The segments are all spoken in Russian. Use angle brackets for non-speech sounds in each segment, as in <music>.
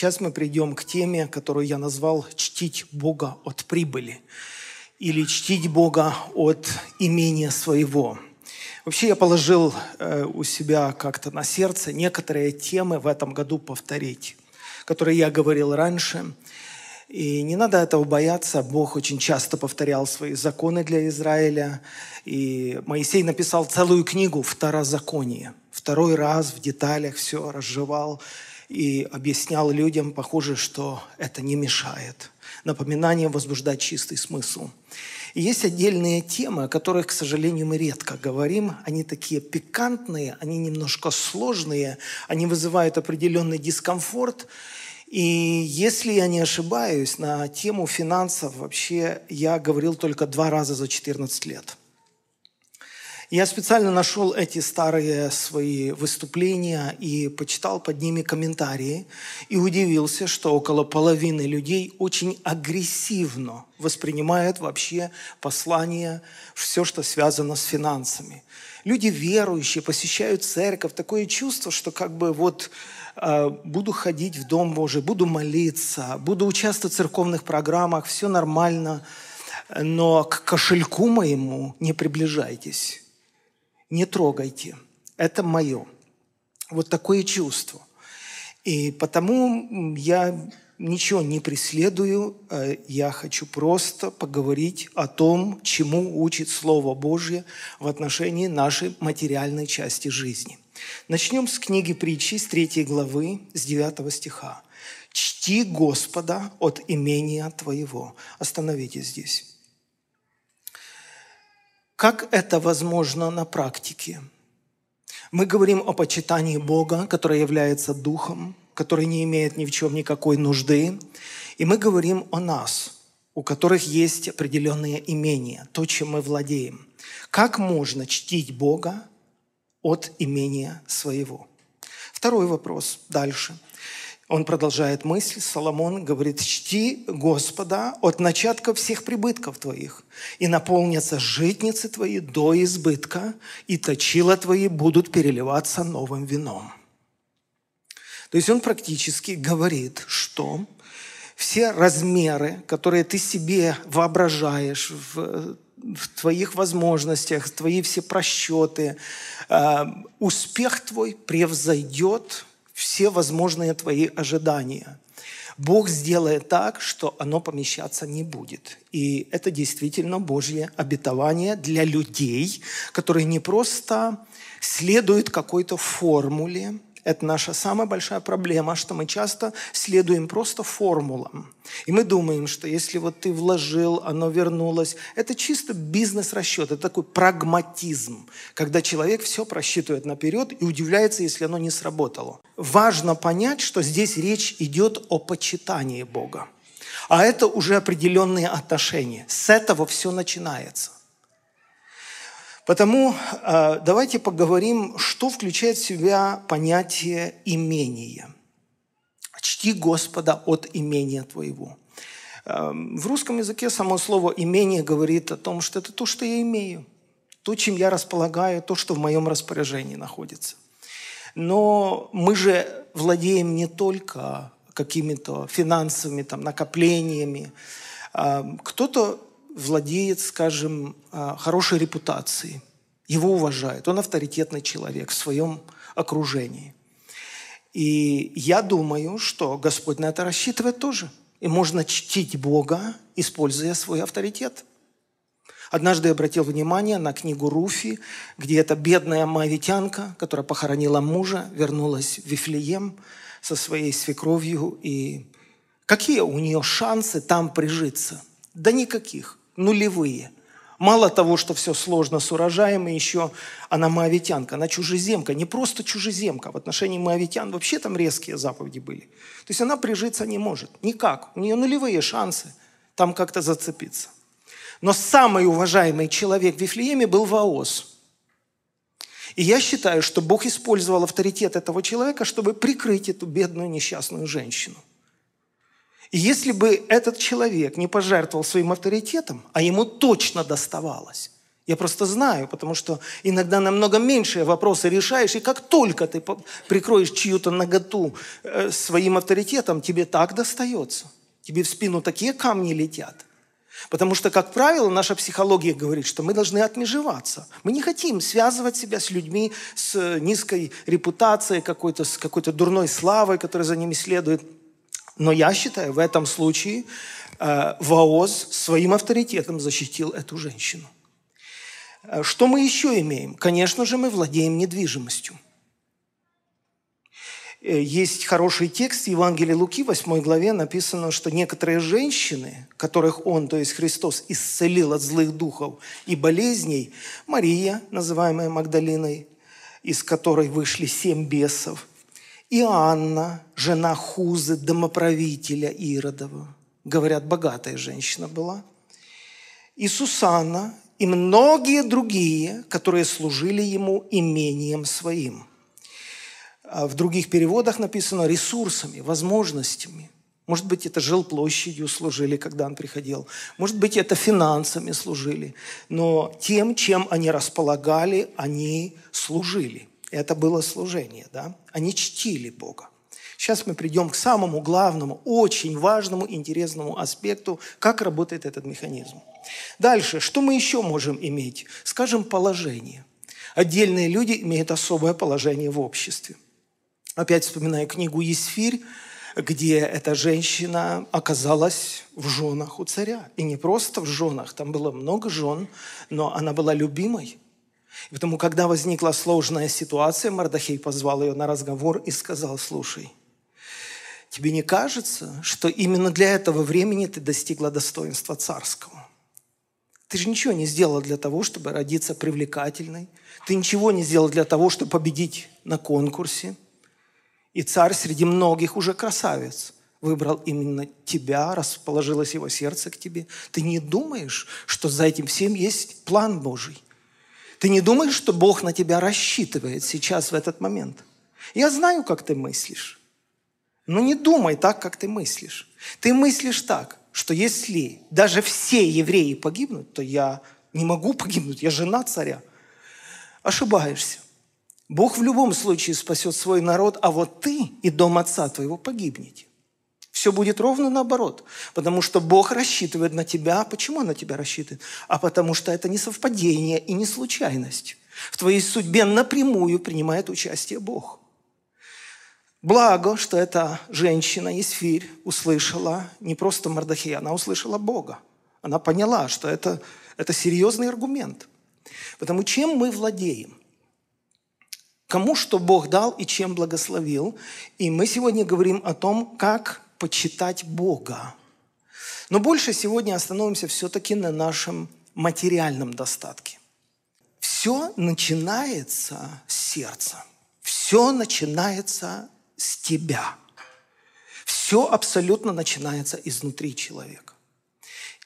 сейчас мы придем к теме, которую я назвал «Чтить Бога от прибыли» или «Чтить Бога от имения своего». Вообще я положил э, у себя как-то на сердце некоторые темы в этом году повторить, которые я говорил раньше. И не надо этого бояться. Бог очень часто повторял свои законы для Израиля. И Моисей написал целую книгу «Второзаконие». Второй раз в деталях все разжевал и объяснял людям, похоже, что это не мешает. Напоминание возбуждать чистый смысл. И есть отдельные темы, о которых, к сожалению, мы редко говорим. Они такие пикантные, они немножко сложные, они вызывают определенный дискомфорт. И если я не ошибаюсь, на тему финансов вообще я говорил только два раза за 14 лет. Я специально нашел эти старые свои выступления и почитал под ними комментарии и удивился, что около половины людей очень агрессивно воспринимают вообще послание, все, что связано с финансами. Люди верующие посещают церковь, такое чувство, что как бы вот э, буду ходить в Дом Божий, буду молиться, буду участвовать в церковных программах, все нормально, но к кошельку моему не приближайтесь не трогайте. Это мое. Вот такое чувство. И потому я ничего не преследую, э, я хочу просто поговорить о том, чему учит Слово Божье в отношении нашей материальной части жизни. Начнем с книги притчи, с 3 главы, с 9 стиха. «Чти Господа от имения твоего». Остановитесь здесь. Как это возможно на практике? Мы говорим о почитании Бога, который является Духом, который не имеет ни в чем никакой нужды. И мы говорим о нас, у которых есть определенные имения, то, чем мы владеем. Как можно чтить Бога от имения своего? Второй вопрос дальше – он продолжает мысль, Соломон говорит, «Чти Господа от начатка всех прибытков твоих, и наполнятся житницы твои до избытка, и точила твои будут переливаться новым вином». То есть он практически говорит, что все размеры, которые ты себе воображаешь в, в твоих возможностях, твои все просчеты, э, успех твой превзойдет все возможные твои ожидания. Бог сделает так, что оно помещаться не будет. И это действительно Божье обетование для людей, которые не просто следуют какой-то формуле, это наша самая большая проблема, что мы часто следуем просто формулам. И мы думаем, что если вот ты вложил, оно вернулось. Это чисто бизнес-расчет, это такой прагматизм, когда человек все просчитывает наперед и удивляется, если оно не сработало. Важно понять, что здесь речь идет о почитании Бога. А это уже определенные отношения. С этого все начинается. Потому э, давайте поговорим, что включает в себя понятие имения. Чти Господа от имения твоего. Э, в русском языке само слово «имение» говорит о том, что это то, что я имею, то, чем я располагаю, то, что в моем распоряжении находится. Но мы же владеем не только какими-то финансовыми там, накоплениями. Э, кто-то владеет, скажем, а, хорошей репутацией. Его уважают. Он авторитетный человек в своем окружении. И я думаю, что Господь на это рассчитывает тоже. И можно чтить Бога, используя свой авторитет. Однажды я обратил внимание на книгу Руфи, где эта бедная мавитянка, которая похоронила мужа, вернулась в Вифлеем со своей свекровью. И какие у нее шансы там прижиться? Да никаких нулевые. Мало того, что все сложно с урожаем, и еще она моавитянка, она чужеземка, не просто чужеземка. В отношении моавитян вообще там резкие заповеди были. То есть она прижиться не может. Никак. У нее нулевые шансы там как-то зацепиться. Но самый уважаемый человек в Вифлееме был Ваос. И я считаю, что Бог использовал авторитет этого человека, чтобы прикрыть эту бедную несчастную женщину. Если бы этот человек не пожертвовал своим авторитетом, а ему точно доставалось, Я просто знаю, потому что иногда намного меньшие вопросы решаешь, и как только ты прикроешь чью-то наготу э, своим авторитетом, тебе так достается. Тебе в спину такие камни летят. Потому что, как правило, наша психология говорит, что мы должны отмежеваться. Мы не хотим связывать себя с людьми с низкой репутацией, какой-то, с какой-то дурной славой, которая за ними следует. Но я считаю, в этом случае э, Ваоз своим авторитетом защитил эту женщину. Э, что мы еще имеем? Конечно же, мы владеем недвижимостью. Э, есть хороший текст Евангелия Луки, 8 главе написано, что некоторые женщины, которых Он, то есть Христос, исцелил от злых духов и болезней, Мария, называемая Магдалиной, из которой вышли семь бесов, и Анна, жена Хузы, домоправителя Иродова, говорят, богатая женщина была, и Сусанна, и многие другие, которые служили ему имением своим. А в других переводах написано ресурсами, возможностями. Может быть, это жилплощадью служили, когда он приходил. Может быть, это финансами служили. Но тем, чем они располагали, они служили. Это было служение, да? Они чтили Бога. Сейчас мы придем к самому главному, очень важному, интересному аспекту, как работает этот механизм. Дальше, что мы еще можем иметь? Скажем, положение. Отдельные люди имеют особое положение в обществе. Опять вспоминая книгу «Есфирь», где эта женщина оказалась в женах у царя. И не просто в женах, там было много жен, но она была любимой. И потому, когда возникла сложная ситуация, Мардахей позвал ее на разговор и сказал, слушай, Тебе не кажется, что именно для этого времени ты достигла достоинства царского? Ты же ничего не сделала для того, чтобы родиться привлекательной. Ты ничего не сделала для того, чтобы победить на конкурсе. И царь среди многих уже красавец выбрал именно тебя, расположилось его сердце к тебе. Ты не думаешь, что за этим всем есть план Божий? Ты не думаешь, что Бог на тебя рассчитывает сейчас, в этот момент? Я знаю, как ты мыслишь. Но не думай так, как ты мыслишь. Ты мыслишь так, что если даже все евреи погибнут, то я не могу погибнуть, я жена царя. Ошибаешься. Бог в любом случае спасет свой народ, а вот ты и дом отца твоего погибнете. Все будет ровно наоборот. Потому что Бог рассчитывает на тебя. Почему Он на тебя рассчитывает? А потому что это не совпадение и не случайность. В твоей судьбе напрямую принимает участие Бог. Благо, что эта женщина, Исфирь, услышала не просто Мардахея, она услышала Бога. Она поняла, что это, это серьезный аргумент. Потому чем мы владеем? Кому что Бог дал и чем благословил. И мы сегодня говорим о том, как почитать Бога. Но больше сегодня остановимся все-таки на нашем материальном достатке. Все начинается с сердца. Все начинается с тебя. Все абсолютно начинается изнутри человека.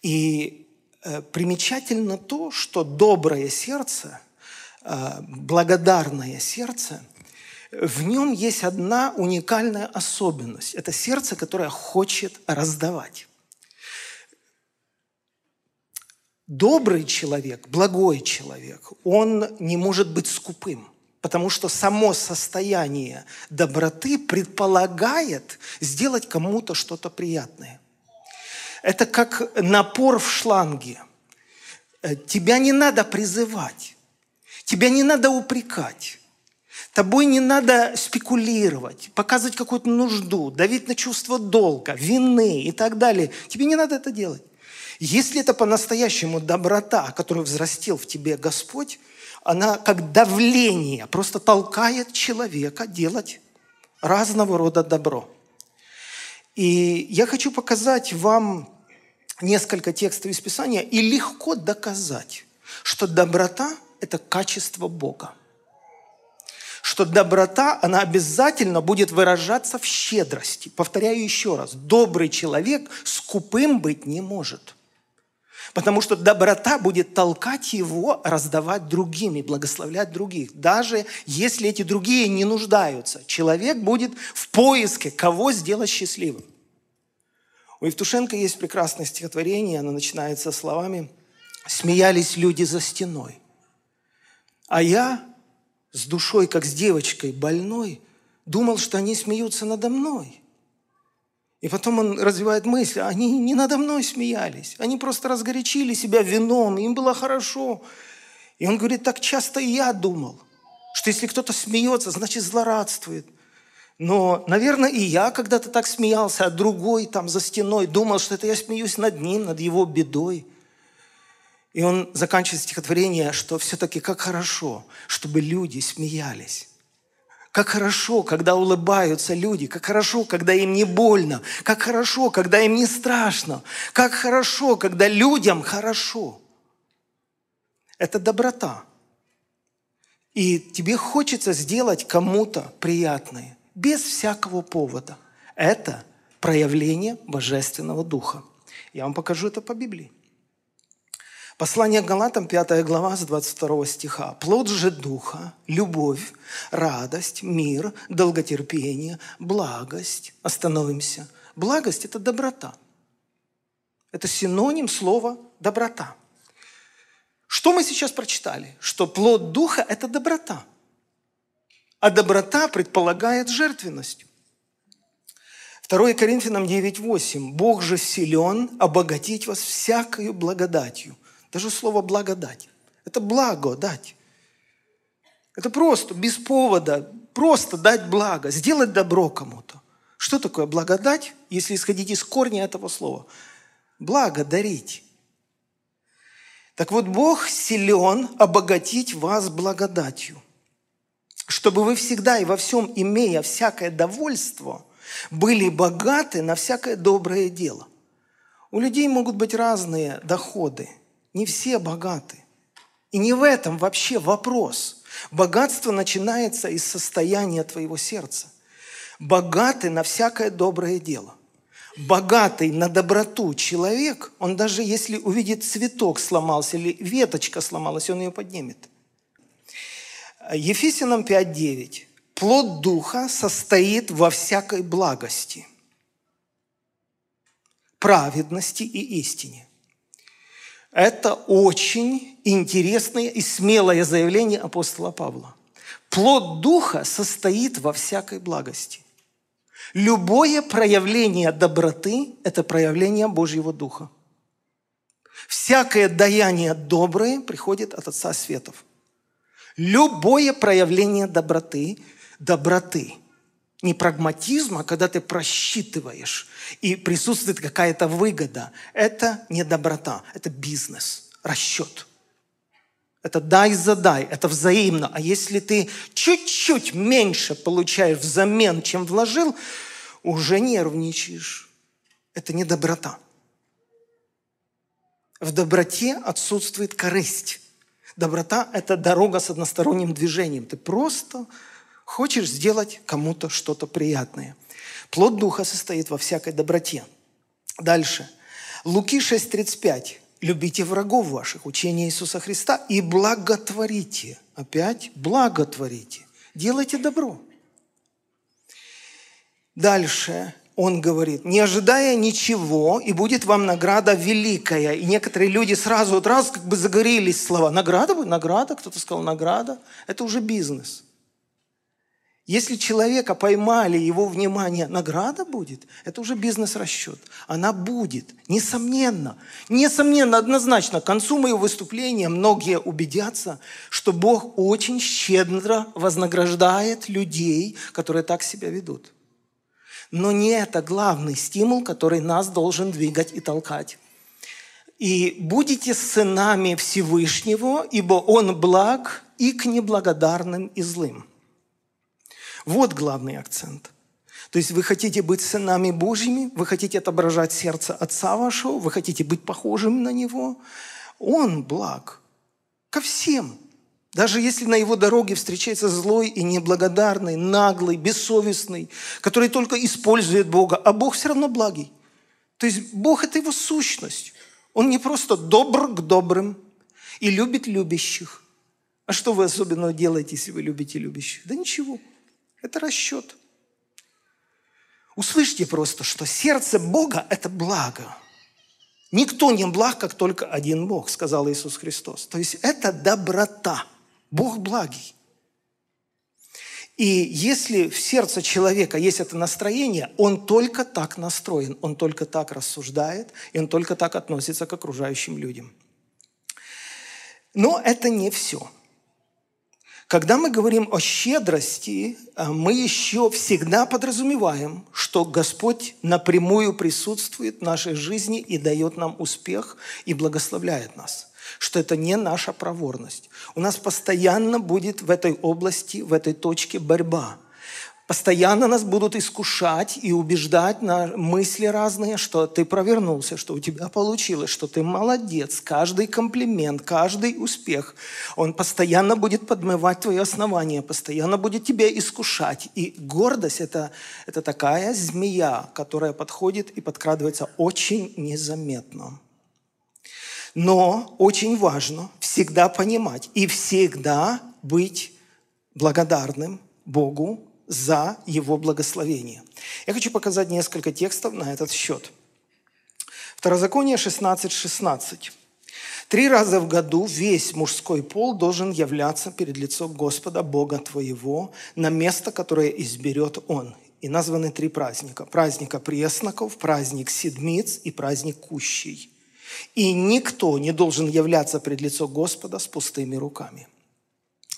И э, примечательно то, что доброе сердце, э, благодарное сердце, в нем есть одна уникальная особенность. Это сердце, которое хочет раздавать. Добрый человек, благой человек, он не может быть скупым. Потому что само состояние доброты предполагает сделать кому-то что-то приятное. Это как напор в шланге. Э, тебя не надо призывать. Тебя не надо упрекать. Тобой не надо спекулировать, показывать какую-то нужду, давить на чувство долга, вины и так далее. Тебе не надо это делать. Если это по-настоящему доброта, которую взрастил в тебе Господь, она как давление просто толкает человека делать разного рода добро. И я хочу показать вам несколько текстов из Писания и легко доказать, что доброта – это качество Бога. Что доброта, она обязательно будет выражаться в щедрости. Повторяю еще раз, добрый человек скупым быть не может – Потому что доброта будет толкать его раздавать другим и благословлять других. Даже если эти другие не нуждаются. Человек будет в поиске, кого сделать счастливым. У Евтушенко есть прекрасное стихотворение, оно начинается словами смеялись люди за стеной. А я с душой, как с девочкой больной, думал, что они смеются надо мной. И потом он развивает мысль, они не надо мной смеялись, они просто разгорячили себя вином, им было хорошо. И он говорит, так часто и я думал, что если кто-то смеется, значит злорадствует. Но, наверное, и я когда-то так смеялся, а другой там за стеной думал, что это я смеюсь над ним, над его бедой. И он заканчивает стихотворение, что все-таки как хорошо, чтобы люди смеялись. Как хорошо, когда улыбаются люди, как хорошо, когда им не больно, как хорошо, когда им не страшно, как хорошо, когда людям хорошо. Это доброта. И тебе хочется сделать кому-то приятное, без всякого повода. Это проявление Божественного Духа. Я вам покажу это по Библии. Послание к Галатам, 5 глава, с 22 стиха. «Плод же Духа, любовь, радость, мир, долготерпение, благость». Остановимся. Благость – это доброта. Это синоним слова «доброта». Что мы сейчас прочитали? Что плод Духа – это доброта. А доброта предполагает жертвенность. 2 Коринфянам 9.8. «Бог же силен обогатить вас всякою благодатью, даже слово «благодать». Это благо дать. Это просто, без повода, просто дать благо, сделать добро кому-то. Что такое благодать, если исходить из корня этого слова? Благо дарить. Так вот, Бог силен обогатить вас благодатью, чтобы вы всегда и во всем, имея всякое довольство, были богаты на всякое доброе дело. У людей могут быть разные доходы – не все богаты. И не в этом вообще вопрос. Богатство начинается из состояния твоего сердца. Богатый на всякое доброе дело. Богатый на доброту человек, он даже если увидит цветок сломался или веточка сломалась, он ее поднимет. Ефесянам 5.9. Плод Духа состоит во всякой благости, праведности и истине. Это очень интересное и смелое заявление апостола Павла. Плод Духа состоит во всякой благости. Любое проявление доброты – это проявление Божьего Духа. Всякое даяние доброе приходит от Отца Светов. Любое проявление доброты – доброты – не прагматизма, когда ты просчитываешь и присутствует какая-то выгода. Это не доброта, это бизнес, расчет. Это дай задай, это взаимно. А если ты чуть-чуть меньше получаешь взамен, чем вложил, уже нервничаешь. Это не доброта. В доброте отсутствует корысть. Доброта – это дорога с односторонним движением. Ты просто Хочешь сделать кому-то что-то приятное. Плод Духа состоит во всякой доброте. Дальше. Луки 6.35. Любите врагов ваших, учение Иисуса Христа, и благотворите. Опять благотворите. Делайте добро. Дальше он говорит, не ожидая ничего, и будет вам награда великая. И некоторые люди сразу вот раз как бы загорелись слова. Награда? Награда? Кто-то сказал награда. Это уже бизнес. Если человека поймали, его внимание, награда будет, это уже бизнес-расчет. Она будет, несомненно, несомненно, однозначно. К концу моего выступления многие убедятся, что Бог очень щедро вознаграждает людей, которые так себя ведут. Но не это главный стимул, который нас должен двигать и толкать. «И будете сынами Всевышнего, ибо Он благ и к неблагодарным и злым». Вот главный акцент. То есть вы хотите быть сынами Божьими, вы хотите отображать сердце Отца вашего, вы хотите быть похожим на Него. Он благ ко всем. Даже если на его дороге встречается злой и неблагодарный, наглый, бессовестный, который только использует Бога, а Бог все равно благий. То есть Бог – это его сущность. Он не просто добр к добрым и любит любящих. А что вы особенно делаете, если вы любите любящих? Да ничего. Это расчет. Услышьте просто, что сердце Бога – это благо. Никто не благ, как только один Бог, сказал Иисус Христос. То есть это доброта. Бог благий. И если в сердце человека есть это настроение, он только так настроен, он только так рассуждает, и он только так относится к окружающим людям. Но это не все. Когда мы говорим о щедрости, э, мы еще всегда подразумеваем, что Господь напрямую присутствует в нашей жизни и дает нам успех и благословляет нас что это не наша проворность. У нас постоянно будет в этой области, в этой точке борьба. Постоянно нас будут искушать и убеждать на мысли разные, что ты провернулся, что у тебя получилось, что ты молодец. Каждый комплимент, каждый успех, он постоянно будет подмывать твои основания, постоянно будет тебя искушать. И гордость это, – это такая змея, которая подходит и подкрадывается очень незаметно. Но очень важно всегда понимать и всегда быть благодарным Богу за Его благословение. Я хочу показать несколько текстов на этот счет. Второзаконие 16.16. 16. Три раза в году весь мужской пол должен являться перед лицом Господа, Бога твоего, на место, которое изберет Он. И названы три праздника. Праздника пресноков, праздник седмиц и праздник кущей. И никто не должен являться пред лицо Господа с пустыми руками.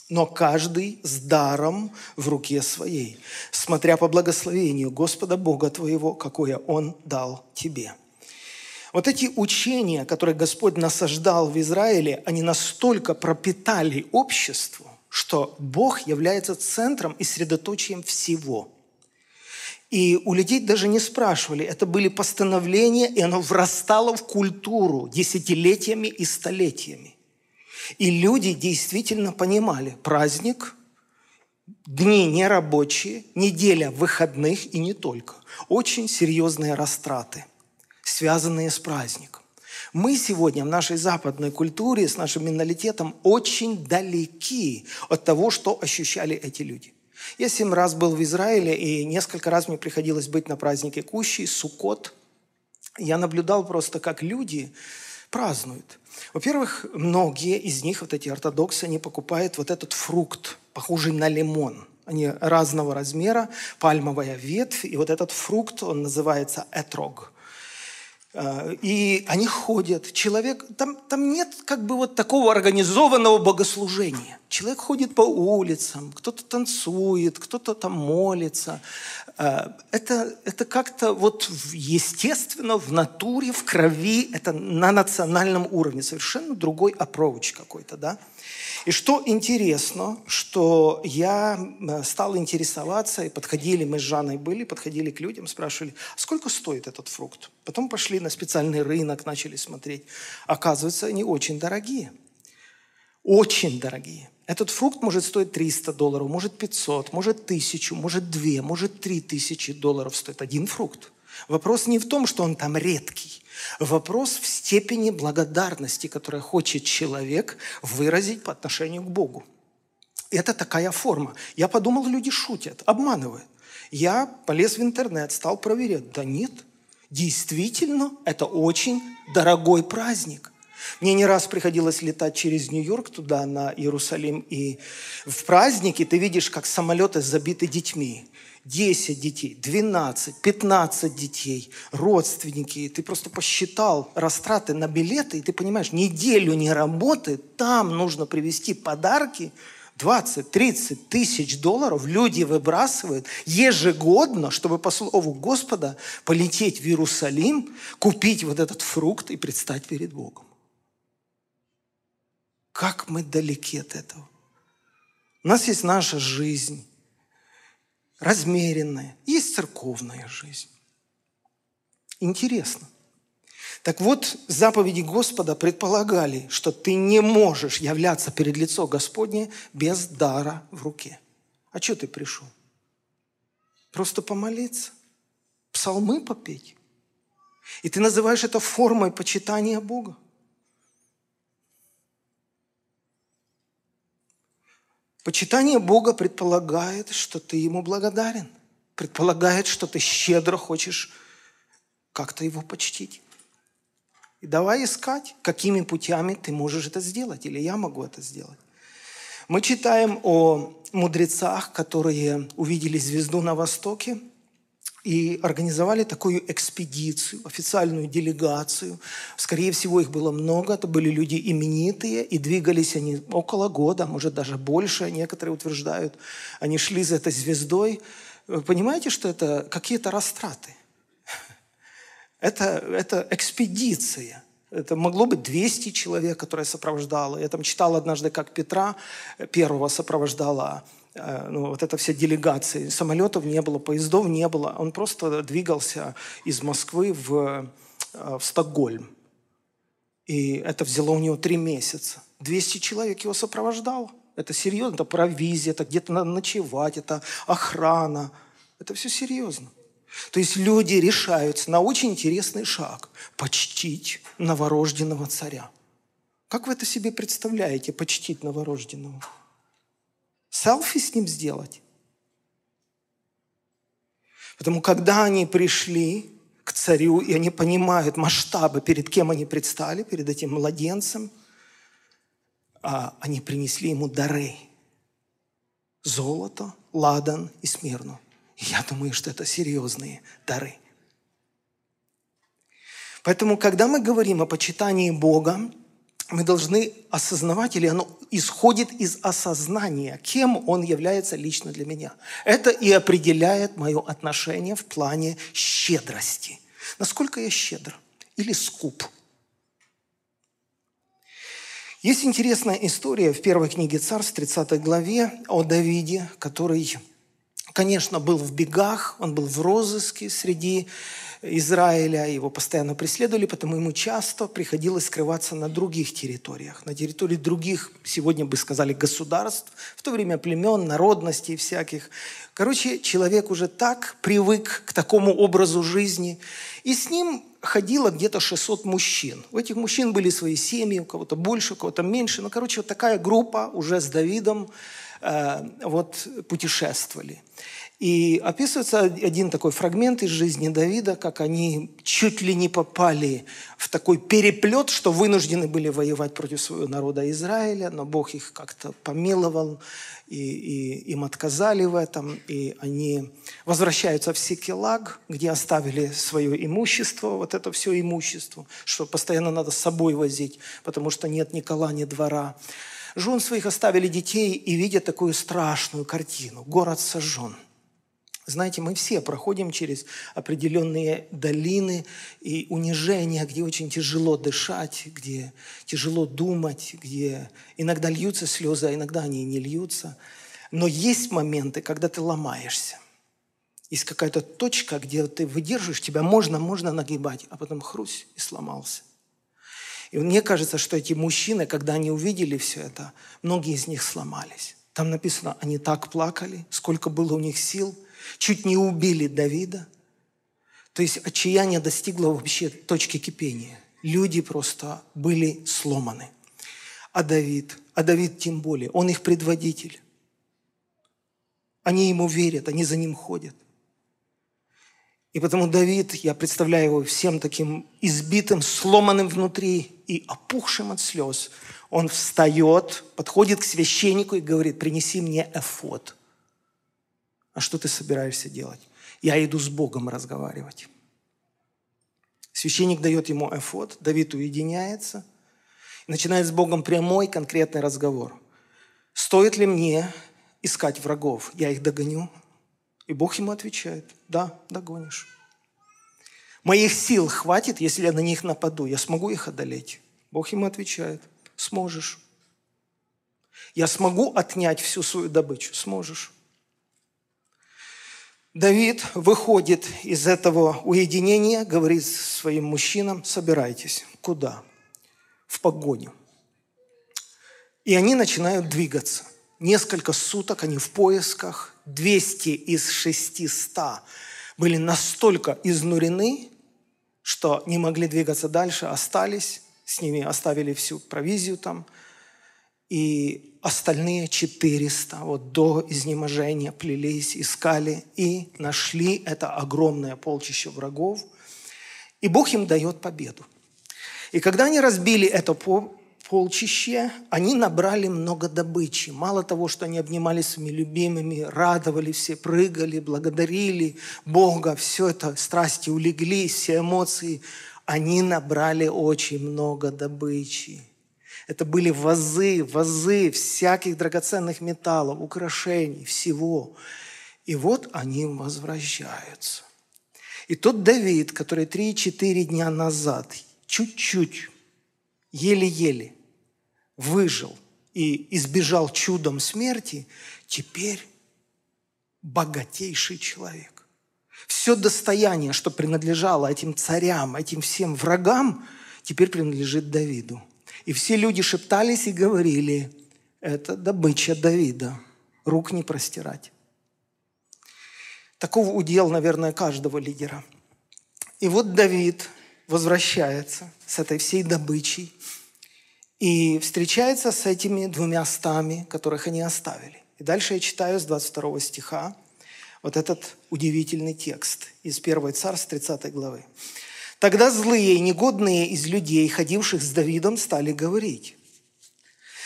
Но каждый с даром в руке своей, смотря по благословению Господа Бога твоего, какое Он дал тебе. Вот эти учения, которые Господь насаждал в Израиле, они настолько пропитали общество, что Бог является центром и средоточием всего – и у людей даже не спрашивали, это были постановления, и оно врастало в культуру десятилетиями и столетиями. И люди действительно понимали, праздник, дни нерабочие, неделя выходных и не только. Очень серьезные растраты, связанные с праздником. Мы сегодня в нашей западной культуре, с нашим менталитетом очень далеки от того, что ощущали эти люди. Я семь раз был в Израиле, и несколько раз мне приходилось быть на празднике Кущи, Сукот. Я наблюдал просто, как люди празднуют. Во-первых, многие из них, вот эти ортодоксы, они покупают вот этот фрукт, похожий на лимон. Они разного размера, пальмовая ветвь, и вот этот фрукт, он называется этрог – и они ходят. Человек, там, там нет как бы вот такого организованного богослужения. Человек ходит по улицам, кто-то танцует, кто-то там молится. Э, это, это как-то вот естественно, в натуре, в крови, это на национальном уровне. Совершенно другой approach какой-то, да. И что интересно, что я э, стал интересоваться, и подходили, мы с Жанной были, подходили к людям, спрашивали, а сколько стоит этот фрукт? Потом пошли на специальный рынок, начали смотреть. Оказывается, они очень дорогие. Очень дорогие. Этот фрукт может стоить 300 долларов, может 500, может 1000, может 2, может 3000 долларов стоит один фрукт. Вопрос не в том, что он там редкий. Вопрос в степени благодарности, которую хочет человек выразить по отношению к Богу. Это такая форма. Я подумал, люди шутят, обманывают. Я полез в интернет, стал проверять. Да нет, действительно, это очень дорогой праздник. Мне не раз приходилось летать через Нью-Йорк туда, на Иерусалим, и в праздники ты видишь, как самолеты забиты детьми. 10 детей, 12, 15 детей, родственники. Ты просто посчитал растраты на билеты, и ты понимаешь, неделю не работает, там нужно привезти подарки, 20-30 тысяч долларов люди выбрасывают ежегодно, чтобы по слову Господа полететь в Иерусалим, купить вот этот фрукт и предстать перед Богом. Как мы далеки от этого. У нас есть наша жизнь, размеренная, есть церковная жизнь. Интересно. Так вот, заповеди Господа предполагали, что ты не можешь являться перед лицо Господне без дара в руке. А что ты пришел? Просто помолиться, псалмы попеть. И ты называешь это формой почитания Бога. Почитание Бога предполагает, что ты Ему благодарен. Предполагает, что ты щедро хочешь как-то Его почтить. И давай искать, какими путями ты можешь это сделать, или я могу это сделать. Мы читаем о мудрецах, которые увидели звезду на востоке и организовали такую экспедицию, официальную делегацию. Скорее всего, их было много, это были люди именитые, и двигались они около года, может даже больше, некоторые утверждают. Они шли за этой звездой. Вы понимаете, что это какие-то растраты? Это, это экспедиция. Это могло быть 200 человек, которые сопровождало. Я там читал однажды, как Петра первого сопровождала ну, вот эта вся делегация. Самолетов не было, поездов не было. Он просто двигался из Москвы в, э, в Стокгольм. И это взяло у него три месяца. 200 человек его сопровождало. Это серьезно, это провизия, это где-то надо ночевать, это охрана. Это все серьезно. То есть люди решаются на очень интересный шаг – почтить новорожденного царя. Как вы это себе представляете, почтить новорожденного? Селфи с ним сделать? Потому когда они пришли к царю, и они понимают масштабы, перед кем они предстали, перед этим младенцем, а они принесли ему дары. Золото, ладан и смирну. Я думаю, что это серьезные дары. Поэтому, когда мы говорим о почитании Бога, мы должны осознавать, или оно исходит из осознания, кем Он является лично для меня. Это и определяет мое отношение в плане щедрости. Насколько я щедр или скуп. Есть интересная история в первой книге Царств, 30 главе, о Давиде, который конечно, был в бегах, он был в розыске среди Израиля, его постоянно преследовали, потому ему часто приходилось скрываться на других территориях, на территории других, сегодня бы сказали, государств, в то время племен, народностей всяких. Короче, человек уже так привык к такому образу жизни, и с ним ходило где-то 600 мужчин. У этих мужчин были свои семьи, у кого-то больше, у кого-то меньше. Но, короче, вот такая группа уже с Давидом э, вот путешествовали. И описывается один такой фрагмент из жизни Давида, как они чуть ли не попали в такой переплет, что вынуждены были воевать против своего народа Израиля, но Бог их как-то помиловал, и, и им отказали в этом, и они возвращаются в Секелаг, где оставили свое имущество, вот это все имущество, что постоянно надо с собой возить, потому что нет ни кола, ни двора. Жен своих оставили детей и видят такую страшную картину. Город сожжен – знаете, мы все проходим через определенные долины и унижения, где очень тяжело дышать, где тяжело думать, где иногда льются слезы, а иногда они не льются. Но есть моменты, когда ты ломаешься. Есть какая-то точка, где ты выдерживаешь, тебя можно, можно нагибать, а потом хрусь и сломался. И мне кажется, что эти мужчины, когда они увидели все это, многие из них сломались. Там написано, они так плакали, сколько было у них сил – чуть не убили Давида. То есть отчаяние достигло вообще точки кипения. Люди просто были сломаны. А Давид, а Давид тем более, он их предводитель. Они ему верят, они за ним ходят. И потому Давид, я представляю его всем таким избитым, сломанным внутри и опухшим от слез. Он встает, подходит к священнику и говорит, принеси мне эфот. А что ты собираешься делать? Я иду с Богом разговаривать. Священник дает ему эфот, Давид уединяется, начинает с Богом прямой конкретный разговор. Стоит ли мне искать врагов? Я их догоню. И Бог ему отвечает, да, догонишь. Моих сил хватит, если я на них нападу. Я смогу их одолеть. Бог ему отвечает, сможешь. Я смогу отнять всю свою добычу? Сможешь. Давид выходит из этого уединения, говорит своим мужчинам, собирайтесь. Куда? В погоню. И они начинают двигаться. Несколько суток они в поисках. 200 из 600 были настолько изнурены, что не могли двигаться дальше, остались. С ними оставили всю провизию там – и остальные 400 вот до изнеможения плелись, искали и нашли это огромное полчище врагов. И Бог им дает победу. И когда они разбили это полчище, они набрали много добычи. Мало того, что они обнимались своими любимыми, радовали все, прыгали, благодарили Бога, все это, страсти улеглись, все эмоции, они набрали очень много добычи. Это были вазы, вазы всяких драгоценных металлов, украшений, всего. И вот они возвращаются. И тот Давид, который 3-4 дня назад чуть-чуть, еле-еле выжил и избежал чудом смерти, теперь богатейший человек. Все достояние, что принадлежало этим царям, этим всем врагам, теперь принадлежит Давиду. И все люди шептались и говорили, это добыча Давида, рук не простирать. Такого удел, наверное, каждого лидера. И вот Давид возвращается с этой всей добычей и встречается с этими двумя стами, которых они оставили. И дальше я читаю с 22 стиха вот этот удивительный текст из 1 Царств 30 главы. «Тогда злые и негодные из людей, ходивших с Давидом, стали говорить,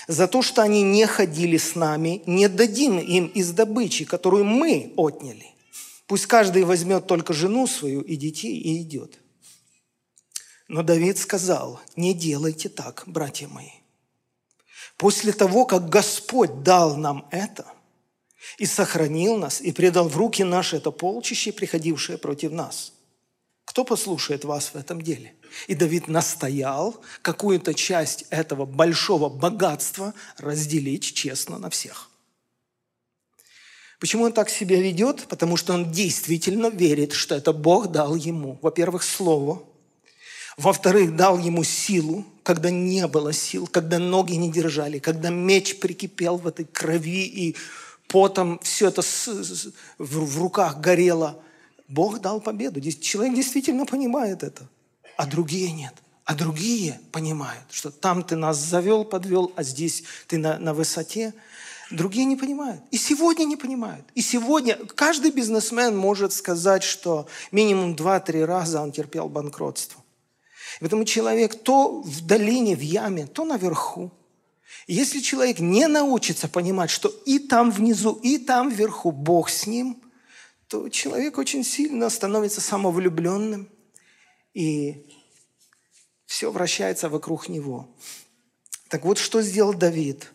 за то, что они не ходили с нами, не дадим им из добычи, которую мы отняли. Пусть каждый возьмет только жену свою и детей и идет. Но Давид сказал, не делайте так, братья мои. После того, как Господь дал нам это и сохранил нас, и предал в руки наши это полчище, приходившее против нас, кто послушает вас в этом деле? И Давид настоял какую-то часть этого большого богатства разделить честно на всех. Почему он так себя ведет? Потому что он действительно верит, что это Бог дал ему, во-первых, слово, во-вторых, дал ему силу, когда не было сил, когда ноги не держали, когда меч прикипел в этой крови и потом все это в руках горело. Бог дал победу. Человек действительно понимает это, а другие нет. А другие понимают, что там ты нас завел, подвел, а здесь ты на, на высоте. Другие не понимают. И сегодня не понимают. И сегодня каждый бизнесмен может сказать, что минимум 2-3 раза он терпел банкротство. Поэтому человек то в долине, в яме, то наверху. И если человек не научится понимать, что и там внизу, и там вверху Бог с ним, то человек очень сильно становится самовлюбленным, и все вращается вокруг него. Так вот, что сделал Давид?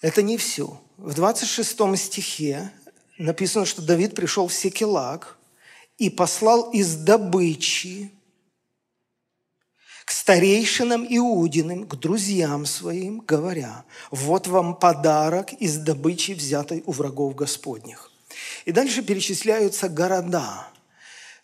Это не все. В 26 стихе написано, что Давид пришел в Секелак и послал из добычи к старейшинам Иудиным, к друзьям своим, говоря, вот вам подарок из добычи, взятой у врагов Господних. И дальше перечисляются города.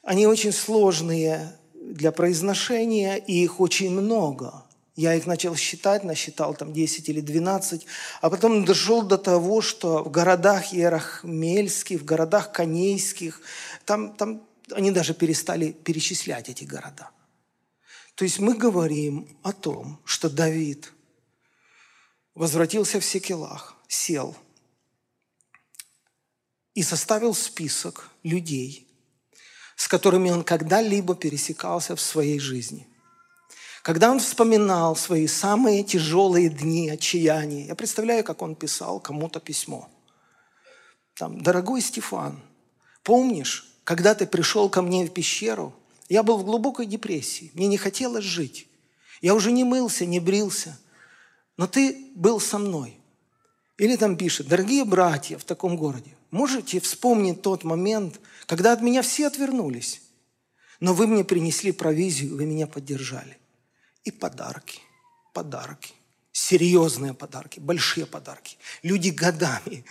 Они очень сложные для произношения, и их очень много. Я их начал считать, насчитал там 10 или 12, а потом дошел до того, что в городах Иерахмельских, в городах Конейских, там, там они даже перестали перечислять эти города – то есть мы говорим о том, что Давид возвратился в Секелах, сел и составил список людей, с которыми он когда-либо пересекался в своей жизни. Когда он вспоминал свои самые тяжелые дни отчаяния, я представляю, как он писал кому-то письмо. Там, дорогой Стефан, помнишь, когда ты пришел ко мне в пещеру – я был в глубокой депрессии, мне не хотелось жить. Я уже не мылся, не брился, но ты был со мной. Или там пишет, дорогие братья в таком городе, можете вспомнить тот момент, когда от меня все отвернулись, но вы мне принесли провизию, вы меня поддержали. И подарки, подарки, серьезные подарки, большие подарки. Люди годами,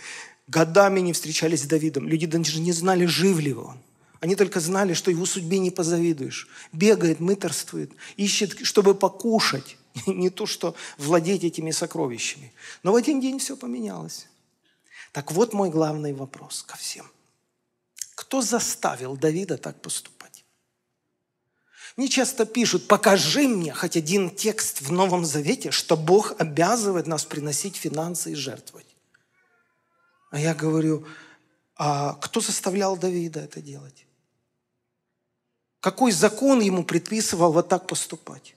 годами не встречались с Давидом. Люди даже не знали, жив ли он. Они только знали, что его судьбе не позавидуешь. Бегает, мыторствует, ищет, чтобы покушать. <laughs> Не то, что владеть этими сокровищами. Но в один день все поменялось. Так вот мой главный вопрос ко всем. Кто заставил Давида так поступать? Мне часто пишут, покажи мне хоть один текст в Новом Завете, что Бог обязывает нас приносить финансы и жертвовать. А я говорю, а кто заставлял Давида это делать? Какой закон ему предписывал вот так поступать?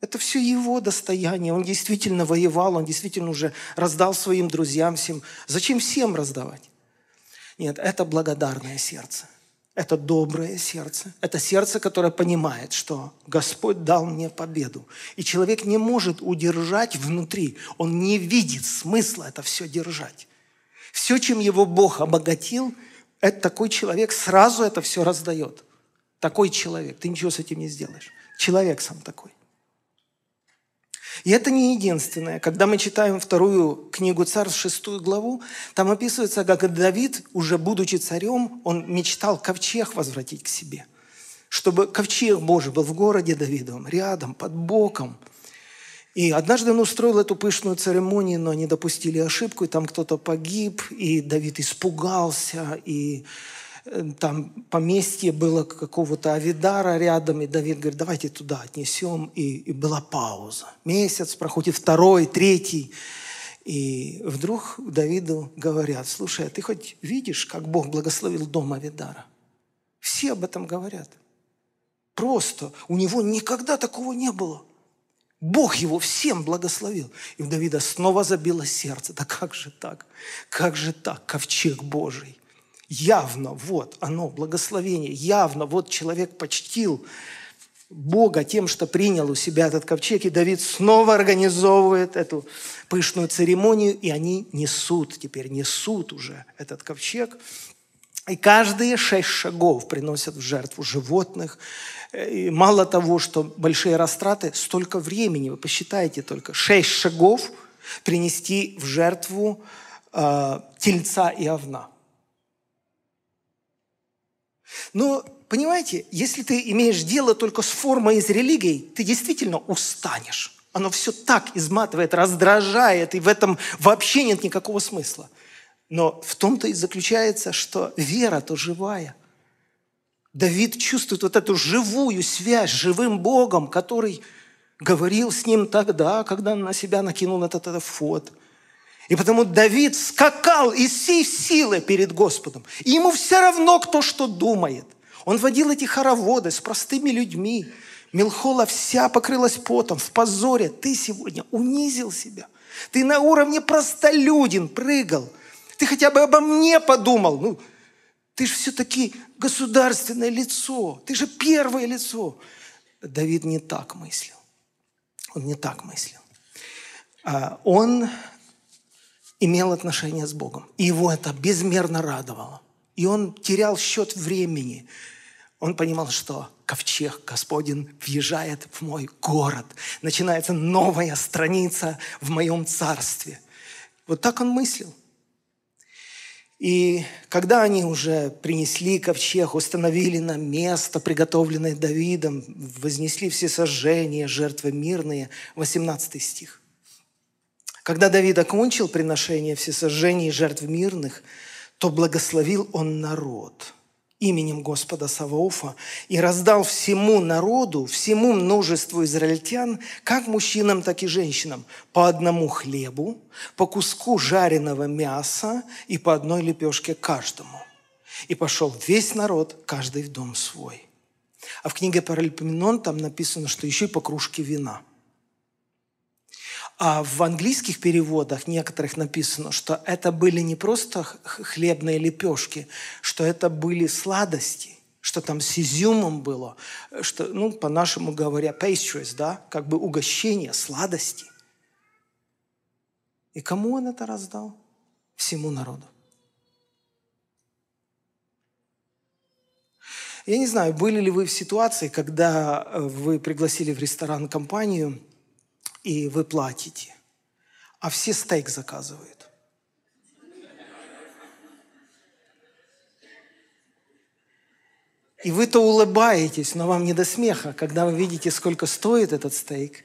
Это все его достояние. Он действительно воевал, он действительно уже раздал своим друзьям всем. Зачем всем раздавать? Нет, это благодарное сердце. Это доброе сердце. Это сердце, которое понимает, что Господь дал мне победу. И человек не может удержать внутри. Он не видит смысла это все держать. Все, чем его Бог обогатил, это такой человек сразу это все раздает. Такой человек. Ты ничего с этим не сделаешь. Человек сам такой. И это не единственное. Когда мы читаем вторую книгу Царств, шестую главу, там описывается, как Давид, уже будучи царем, он мечтал ковчег возвратить к себе. Чтобы ковчег Божий был в городе Давидовом, рядом, под боком. И однажды он устроил эту пышную церемонию, но они допустили ошибку, и там кто-то погиб, и Давид испугался, и там поместье было какого-то Авидара рядом, и Давид говорит, давайте туда отнесем. И, и была пауза. Месяц проходит, второй, третий. И вдруг Давиду говорят, слушай, а ты хоть видишь, как Бог благословил дом Авидара? Все об этом говорят. Просто у него никогда такого не было. Бог его всем благословил. И у Давида снова забило сердце. Да как же так? Как же так? Ковчег Божий явно вот оно, благословение, явно вот человек почтил Бога тем, что принял у себя этот ковчег, и Давид снова организовывает эту пышную церемонию, и они несут, теперь несут уже этот ковчег. И каждые шесть шагов приносят в жертву животных. И мало того, что большие растраты, столько времени, вы посчитайте только, шесть шагов принести в жертву э, тельца и овна – но, понимаете, если ты имеешь дело только с формой из религии, ты действительно устанешь. Оно все так изматывает, раздражает, и в этом вообще нет никакого смысла. Но в том-то и заключается, что вера-то живая. Давид чувствует вот эту живую связь с живым Богом, который говорил с ним тогда, когда на себя накинул этот, этот фот. И потому Давид скакал из всей силы перед Господом. И ему все равно, кто что думает. Он водил эти хороводы с простыми людьми. Милхола вся покрылась потом, в позоре. Ты сегодня унизил себя. Ты на уровне простолюдин прыгал. Ты хотя бы обо мне подумал. Ну, ты же все-таки государственное лицо. Ты же первое лицо. Давид не так мыслил. Он не так мыслил. А он имел отношение с Богом. И его это безмерно радовало. И он терял счет времени. Он понимал, что ковчег Господень въезжает в мой город. Начинается новая страница в моем царстве. Вот так он мыслил. И когда они уже принесли ковчег, установили на место, приготовленное Давидом, вознесли все сожжения, жертвы мирные, 18 стих. Когда Давид окончил приношение всесожжений и жертв мирных, то благословил он народ именем Господа Саваофа и раздал всему народу, всему множеству израильтян, как мужчинам, так и женщинам, по одному хлебу, по куску жареного мяса и по одной лепешке каждому. И пошел весь народ, каждый в дом свой. А в книге Паралипоменон там написано, что еще и по кружке вина – а в английских переводах некоторых написано, что это были не просто хлебные лепешки, что это были сладости, что там с изюмом было, что, ну, по-нашему говоря, pastries, да, как бы угощение, сладости. И кому он это раздал? Всему народу. Я не знаю, были ли вы в ситуации, когда э, вы пригласили в ресторан компанию – и вы платите, а все стейк заказывают. И вы-то улыбаетесь, но вам не до смеха, когда вы видите, сколько стоит этот стейк.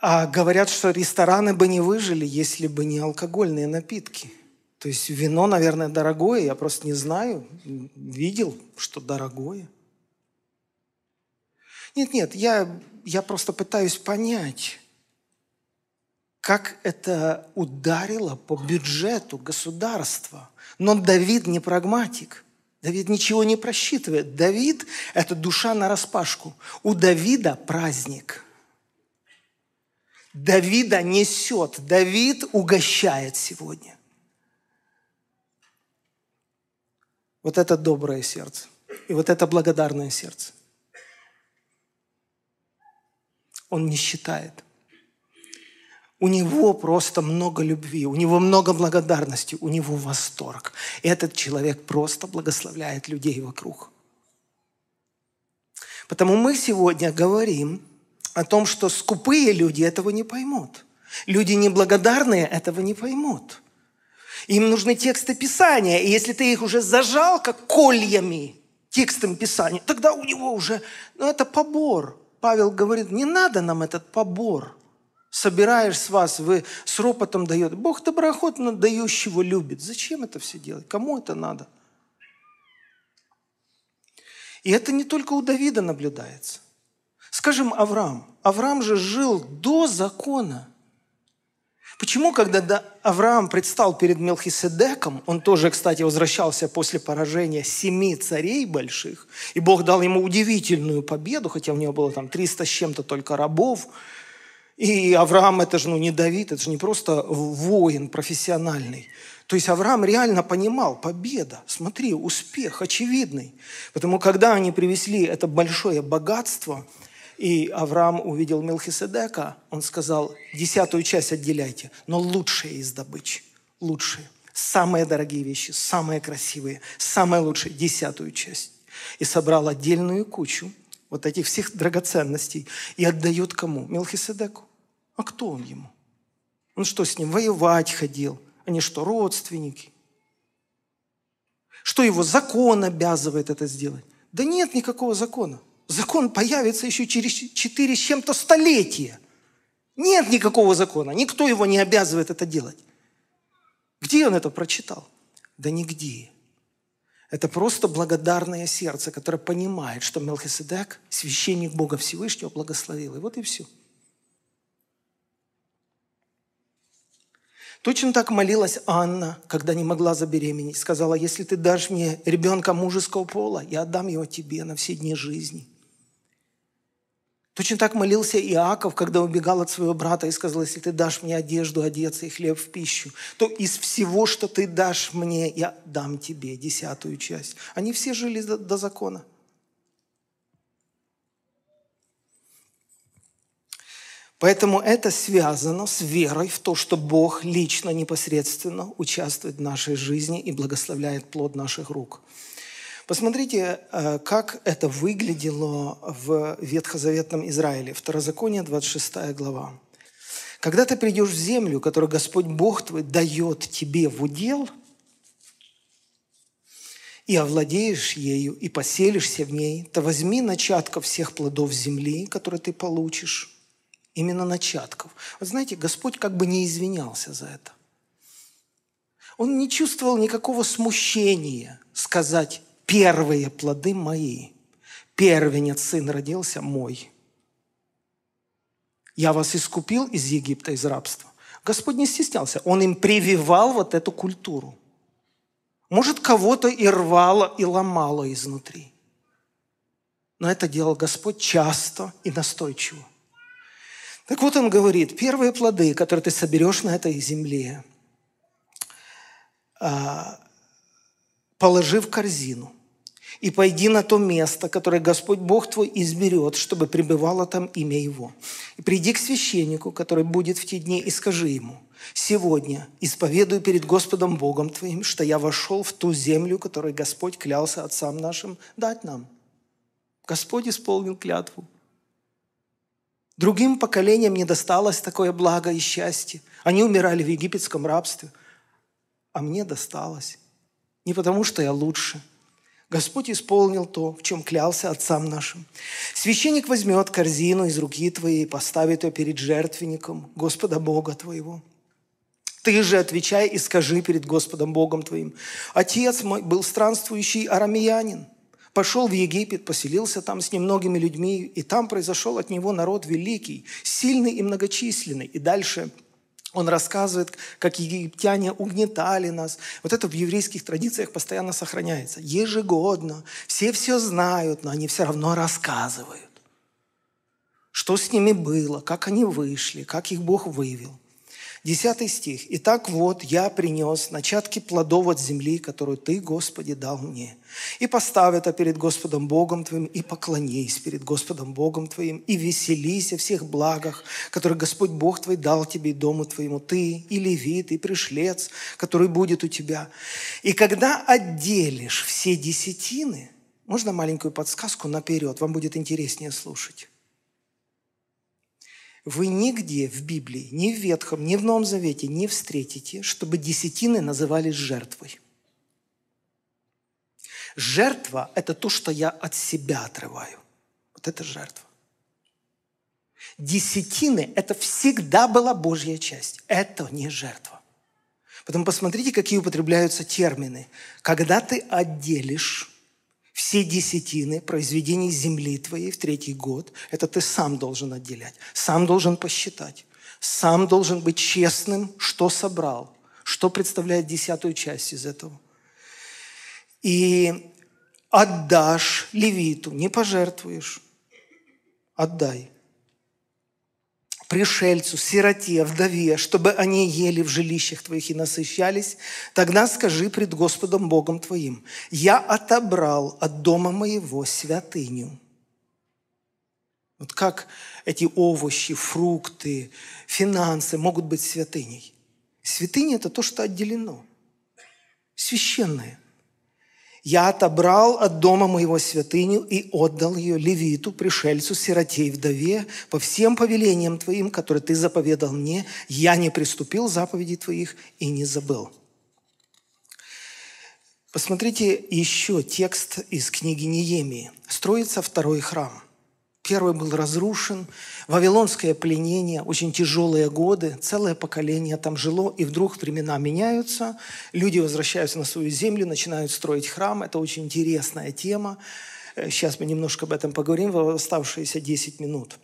А говорят, что рестораны бы не выжили, если бы не алкогольные напитки. То есть вино, наверное, дорогое, я просто не знаю. Видел, что дорогое. Нет, нет, я, я просто пытаюсь понять, как это ударило по бюджету государства. Но Давид не прагматик. Давид ничего не просчитывает. Давид – это душа на распашку. У Давида праздник. Давида несет. Давид угощает сегодня. Вот это доброе сердце. И вот это благодарное сердце. Он не считает. У него просто много любви, у него много благодарности, у него восторг. Этот человек просто благословляет людей вокруг. Потому мы сегодня говорим о том, что скупые люди этого не поймут. Люди неблагодарные этого не поймут. Им нужны тексты Писания. И если ты их уже зажал, как кольями, текстом Писания, тогда у него уже, ну это побор. Павел говорит, не надо нам этот побор – собираешь с вас, вы с ропотом дает. Бог доброохотно дающего любит. Зачем это все делать? Кому это надо? И это не только у Давида наблюдается. Скажем, Авраам. Авраам же жил до закона. Почему, когда Авраам предстал перед Мелхиседеком, он тоже, кстати, возвращался после поражения семи царей больших, и Бог дал ему удивительную победу, хотя у него было там 300 с чем-то только рабов, и Авраам это же ну, не Давид, это же не просто воин профессиональный. То есть Авраам реально понимал, победа, смотри, успех очевидный. Потому когда они привезли это большое богатство, и Авраам увидел Мелхиседека, он сказал, десятую часть отделяйте, но лучшие из добычи, лучшие, самые дорогие вещи, самые красивые, самые лучшие, десятую часть. И собрал отдельную кучу вот этих всех драгоценностей и отдает кому? Мелхиседеку. А кто он ему? Он что, с ним воевать ходил? Они что, родственники? Что его закон обязывает это сделать? Да нет никакого закона. Закон появится еще через четыре с чем-то столетия. Нет никакого закона. Никто его не обязывает это делать. Где он это прочитал? Да нигде. Это просто благодарное сердце, которое понимает, что Мелхиседек, священник Бога Всевышнего, благословил. И вот и все. Точно так молилась Анна, когда не могла забеременеть. Сказала, если ты дашь мне ребенка мужеского пола, я отдам его тебе на все дни жизни. Точно так молился Иаков, когда убегал от своего брата и сказал, если ты дашь мне одежду одеться и хлеб в пищу, то из всего, что ты дашь мне, я дам тебе десятую часть. Они все жили до, до закона. Поэтому это связано с верой в то, что Бог лично, непосредственно участвует в нашей жизни и благословляет плод наших рук. Посмотрите, э, как это выглядело в ветхозаветном Израиле. Второзаконие, 26 глава. Когда ты придешь в землю, которую Господь Бог твой дает тебе в удел, и овладеешь ею, и поселишься в ней, то возьми начатка всех плодов земли, которые ты получишь, именно начатков. Вы знаете, Господь как бы не извинялся за это. Он не чувствовал никакого смущения сказать «первые плоды мои». Первенец сын родился мой. Я вас искупил из Египта, из рабства. Господь не стеснялся. Он им прививал вот эту культуру. Может, кого-то и рвало, и ломало изнутри. Но это делал Господь часто и настойчиво. Так вот он говорит, первые плоды, которые ты соберешь на этой земле, а, положи в корзину и пойди на то место, которое Господь Бог твой изберет, чтобы пребывало там имя Его. И приди к священнику, который будет в те дни, и скажи ему, сегодня исповедую перед Господом Богом твоим, что я вошел в ту землю, которую Господь клялся отцам нашим дать нам. Господь исполнил клятву. Другим поколениям не досталось такое благо и счастье. Они умирали в египетском рабстве. А мне досталось. Не потому, что я лучше. Господь исполнил то, в чем клялся отцам нашим. Священник возьмет корзину из руки твоей и поставит ее перед жертвенником Господа Бога твоего. Ты же отвечай и скажи перед Господом Богом твоим. Отец мой был странствующий арамеянин – Пошел в Египет, поселился там с немногими людьми, и там произошел от него народ великий, сильный и многочисленный. И дальше Он рассказывает, как египтяне угнетали нас. Вот это в еврейских традициях постоянно сохраняется. Ежегодно. Все все знают, но они все равно рассказывают. Что с ними было, как они вышли, как их Бог вывел. Десятый стих. «Итак вот я принес начатки плодов от земли, которую Ты, Господи, дал мне. И поставь это перед Господом Богом Твоим, и поклонись перед Господом Богом Твоим, и веселись о всех благах, которые Господь Бог Твой дал тебе и дому Твоему, Ты, и левит, и пришлец, который будет у тебя. И когда отделишь все десятины, можно маленькую подсказку наперед, вам будет интереснее слушать. Вы нигде в Библии, ни в Ветхом, ни в Новом Завете не встретите, чтобы десятины назывались жертвой. Жертва – это то, что я от себя отрываю. Вот это жертва. Десятины – это всегда была Божья часть. Это не жертва. Потом посмотрите, какие употребляются термины. Когда ты отделишь все десятины произведений земли твоей в третий год, это ты сам должен отделять, сам должен посчитать, сам должен быть честным, что собрал, что представляет десятую часть из этого. И отдашь левиту, не пожертвуешь, отдай пришельцу, сироте, вдове, чтобы они ели в жилищах твоих и насыщались, тогда скажи пред Господом Богом твоим, я отобрал от дома моего святыню. Вот как эти овощи, фрукты, финансы могут быть святыней? Святыня – это то, что отделено, священное – я отобрал от дома моего святыню и отдал ее левиту, пришельцу, сироте и вдове, по всем повелениям твоим, которые ты заповедал мне. Я не приступил заповедей твоих и не забыл». Посмотрите еще текст из книги Неемии. Строится второй храм – Первый был разрушен, вавилонское пленение, очень тяжелые годы, целое поколение там жило, и вдруг времена меняются, люди возвращаются на свою землю, начинают строить храм. Это очень интересная тема. Э, сейчас мы немножко об этом поговорим в оставшиеся 10 минут.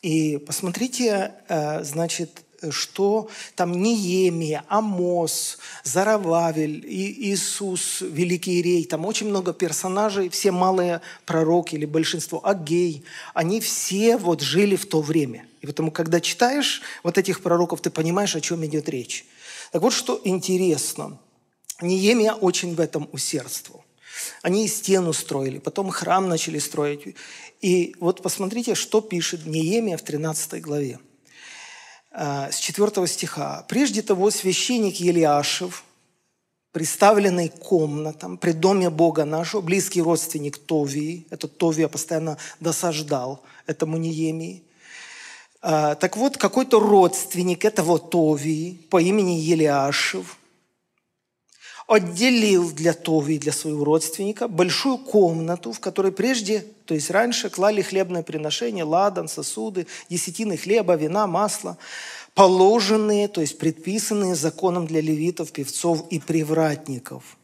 И посмотрите, э, значит, что там Неемия, Амос, Зарававель, и Иисус, Великий Ирей, там очень много персонажей, все малые пророки или большинство, Агей, они все вот жили в то время. И потому, когда читаешь вот этих пророков, ты понимаешь, о чем идет речь. Так вот, что интересно. Неемия очень в этом усердствовал. Они и стену строили, потом храм начали строить. И вот посмотрите, что пишет Неемия в 13 главе. Э, с 4 стиха. «Прежде того священник Елиашев, представленный комнатам при доме Бога нашего, близкий родственник Товии, этот Товия постоянно досаждал этому Неемии, э, так вот, какой-то родственник этого Товии по имени Елиашев отделил для Тови, для своего родственника, большую комнату, в которой прежде, то есть раньше, клали хлебное приношение, ладан, сосуды, десятины хлеба, вина, масла, положенные, то есть предписанные законом для левитов, певцов и привратников,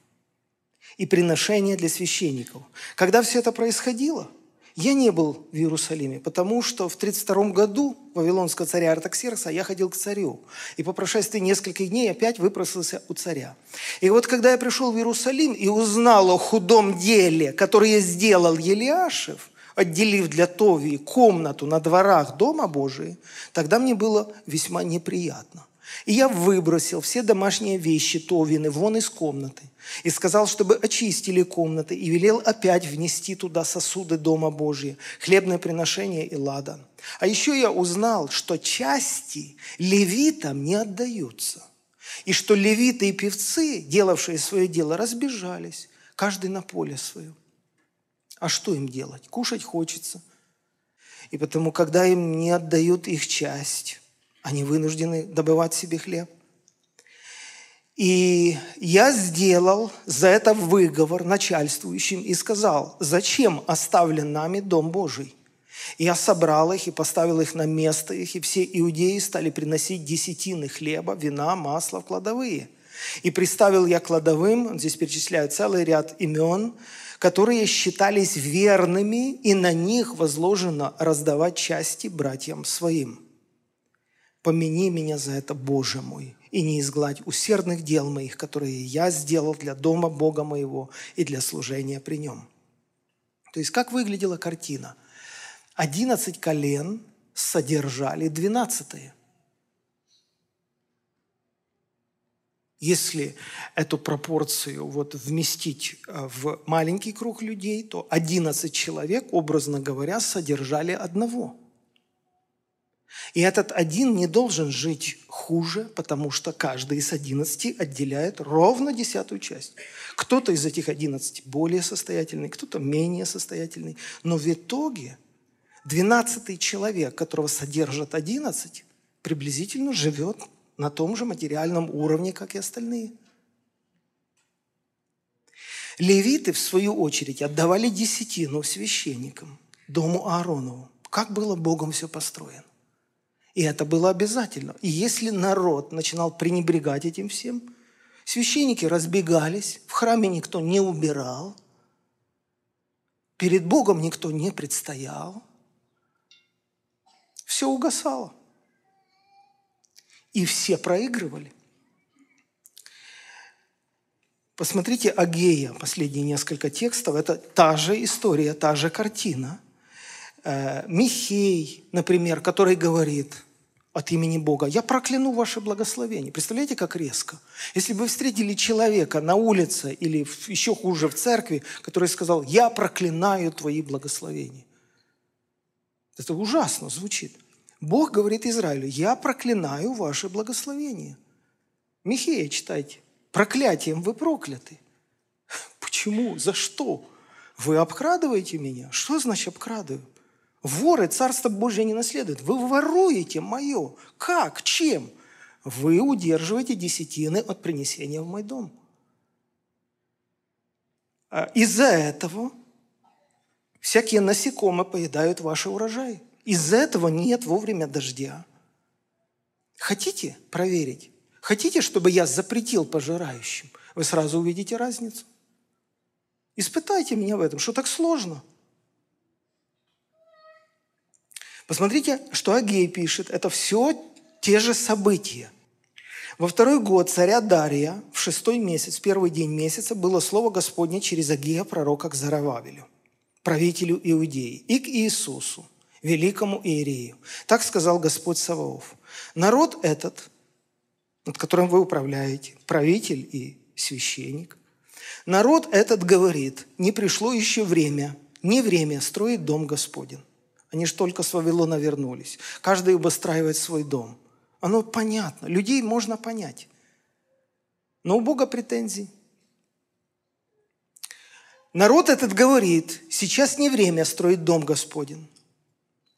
и приношения для священников. Когда все это происходило – я не был в Иерусалиме, потому что в 32 году вавилонского царя Артаксеркса я ходил к царю. И по прошествии нескольких дней опять выпросился у царя. И вот когда я пришел в Иерусалим и узнал о худом деле, которое сделал Елиашев, отделив для Товии комнату на дворах Дома Божия, тогда мне было весьма неприятно. И я выбросил все домашние вещи Товины вон из комнаты и сказал, чтобы очистили комнаты, и велел опять внести туда сосуды Дома Божия, хлебное приношение и ладан. А еще я узнал, что части левитам не отдаются, и что левиты и певцы, делавшие свое дело, разбежались, каждый на поле свое. А что им делать? Кушать хочется. И потому, когда им не отдают их часть, они вынуждены добывать себе хлеб. И я сделал за это выговор начальствующим и сказал, зачем оставлен нами Дом Божий? И я собрал их и поставил их на место их, и все иудеи стали приносить десятины хлеба, вина, масла в кладовые. И приставил я кладовым, здесь перечисляют целый ряд имен, которые считались верными, и на них возложено раздавать части братьям своим. помяни меня за это, Боже мой, и не изгладь усердных дел моих, которые я сделал для дома Бога моего и для служения при нем». То есть как выглядела картина? Одиннадцать колен содержали двенадцатые. Если эту пропорцию вот вместить э, в маленький круг людей, то 11 человек, образно говоря, содержали одного. И этот один не должен жить хуже, потому что каждый из 11 отделяет ровно десятую часть. Кто-то из этих 11 более состоятельный, кто-то менее состоятельный. Но в итоге 12 человек, которого содержат 11, приблизительно живет на том же материальном уровне, как и остальные. Левиты, в свою очередь, отдавали десятину священникам, дому Ааронову. Как было Богом все построено. И это было обязательно. И если народ начинал пренебрегать этим всем, священники разбегались, в храме никто не убирал, перед Богом никто не предстоял, все угасало – и все проигрывали. Посмотрите Агея, последние несколько текстов. Это та же история, та же картина. Э, Михей, например, который говорит от имени Бога, «Я прокляну ваше благословение». Представляете, как резко? Если бы вы встретили человека на улице или еще хуже в церкви, который сказал, «Я проклинаю твои благословения». Это ужасно звучит. Бог говорит Израилю, я проклинаю ваше благословение. Михея читайте. Проклятием вы прокляты. Почему? За что? Вы обкрадываете меня? Что значит обкрадываю? Воры Царство Божье не наследуют. Вы воруете мое. Как? Чем? Вы удерживаете десятины от принесения в мой дом. А из-за этого всякие насекомые поедают ваши урожаи. Из-за этого нет вовремя дождя. Хотите проверить? Хотите, чтобы я запретил пожирающим? Вы сразу увидите разницу. Испытайте меня в этом. Что так сложно? Посмотрите, что Агей пишет. Это все те же события. Во второй год царя Дария, в шестой месяц, первый день месяца, было слово Господне через Агея, пророка к Зарававелю, правителю Иудеи, и к Иисусу, великому Иерею. Так сказал Господь Саваоф. Народ этот, над которым вы управляете, правитель и священник, народ этот говорит, не пришло еще время, не время строить дом Господень. Они же только с Вавилона вернулись. Каждый обостраивает свой дом. Оно понятно. Людей можно понять. Но у Бога претензий. Народ этот говорит, сейчас не время строить дом Господень.